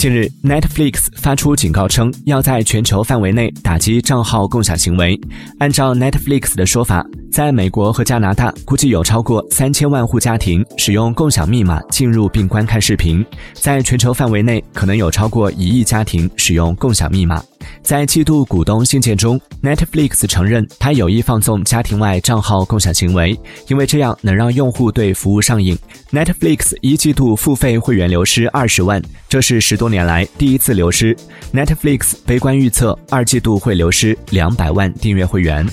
近日，Netflix 发出警告称，要在全球范围内打击账号共享行为。按照 Netflix 的说法，在美国和加拿大，估计有超过三千万户家庭使用共享密码进入并观看视频；在全球范围内，可能有超过一亿家庭使用共享密码。在季度股东信件中，Netflix 承认他有意放纵家庭外账号共享行为，因为这样能让用户对服务上瘾。Netflix 一季度付费会员流失二十万，这是十多年来第一次流失。Netflix 悲观预测，二季度会流失两百万订阅会员。